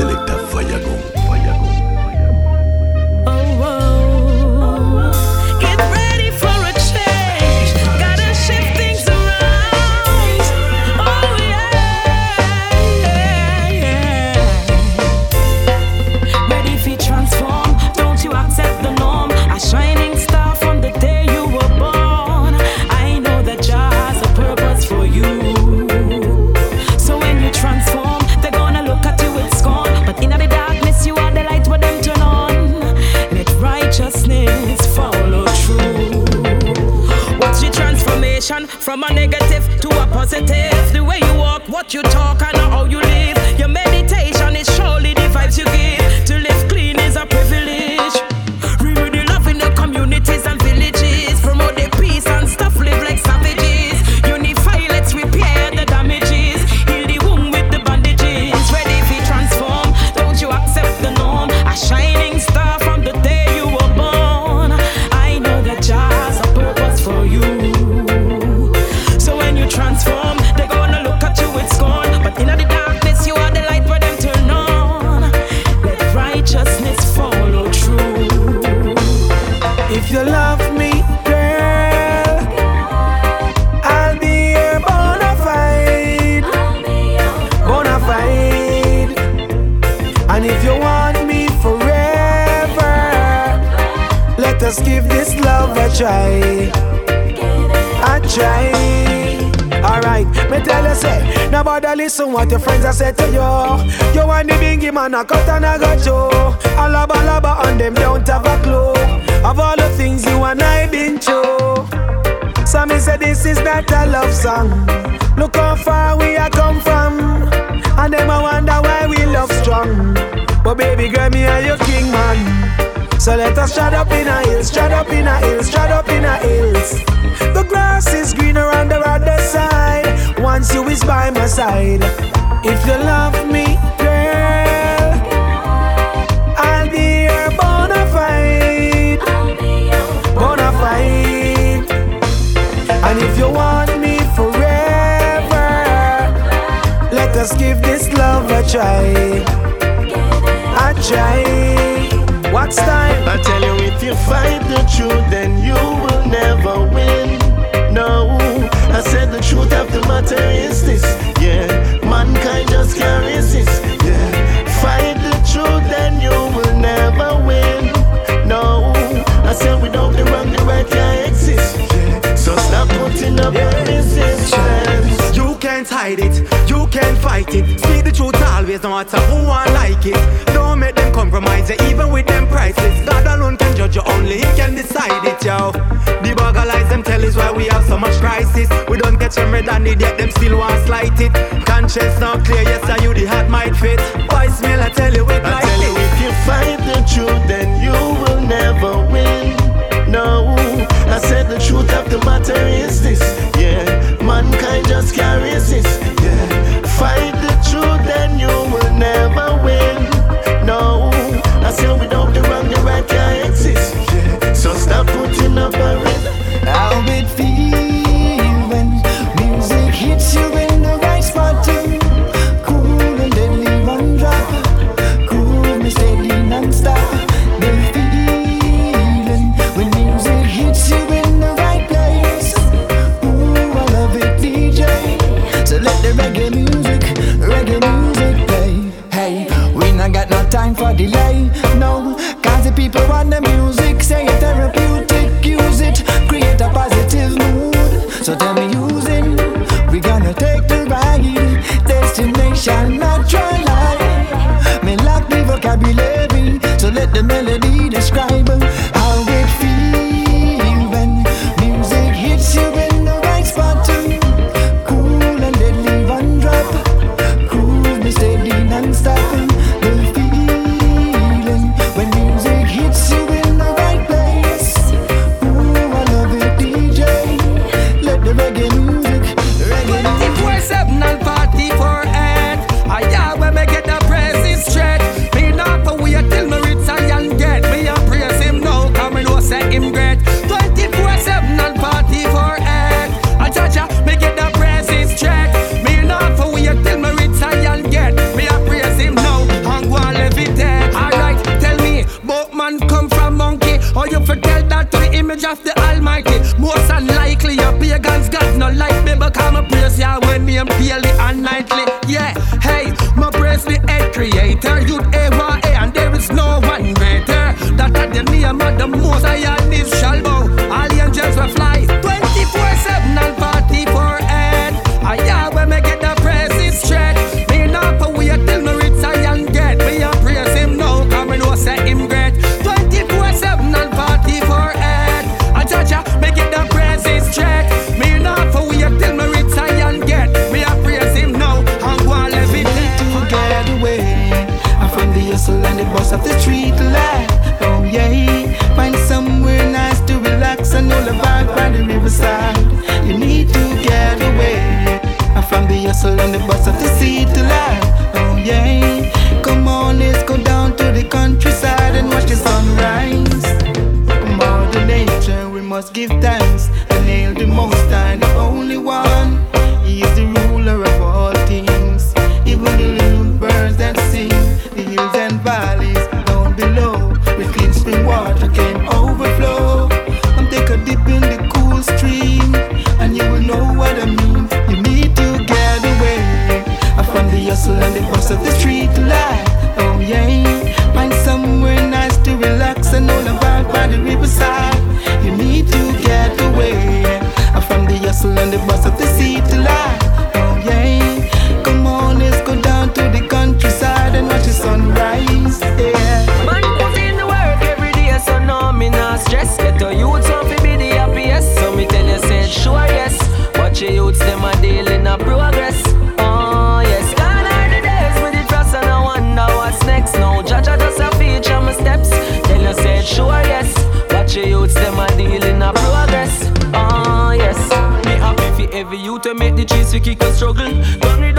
Selecta Fallacón. What you talk, and try. I try. Alright, me tell you say, now bother listen what your friends are say to you. You want the bingy man, I cut and I got you. Alaba laba on them don't have a clue of all the things you and I been through. Some say this is not a love song. Look how far we are come from, and them I wonder why we love strong. But baby girl, me are your king man. So let us strut up in a hills, strut up in a hills, strut up in a hills. The grass is greener on the other side. Once you is by my side. If you love me, girl, I'll be your bona fide, bona fide. And if you want me forever, let us give this love a try. I try. What's time? I tell you, if you fight the truth, then you will never win. No, I said the truth of the matter is this. Yeah, mankind just can't resist. Yeah, fight the truth, then you will never win. No, I said without the wrong, the right can't exist. Yeah, so stop putting up a resistance. You can't hide it, you can't fight it. See the truth always, no matter who I like it. Don't make them compromise you, even with them prices. God alone can judge you, only He can decide it, yo. The bug of lies them tell is why we have so much crisis. We don't catch them red handed, yet them still want slight it. Conscience not clear, yes, are you the heart might fit. Voice Voicemail, I tell you it I like tell you, if you fight the truth, then you will never win. No, I said the truth of the matter is this. People want the music. Say it therapeutic, use it, create a positive mood. So tell me using, we gonna take the ride. Destination, not try lie. Me lock the vocabulary, so let the melody describe off the most high, the only one. He is the ruler of all things. Even the little birds that sing, the hills and valleys down below. With clean spring water can overflow. and take a dip in the cool stream, and you will know what I mean. You need to get away from the hustle and the bust of the street life. Oh yeah. heavy, you to make the cheese we kick and struggle.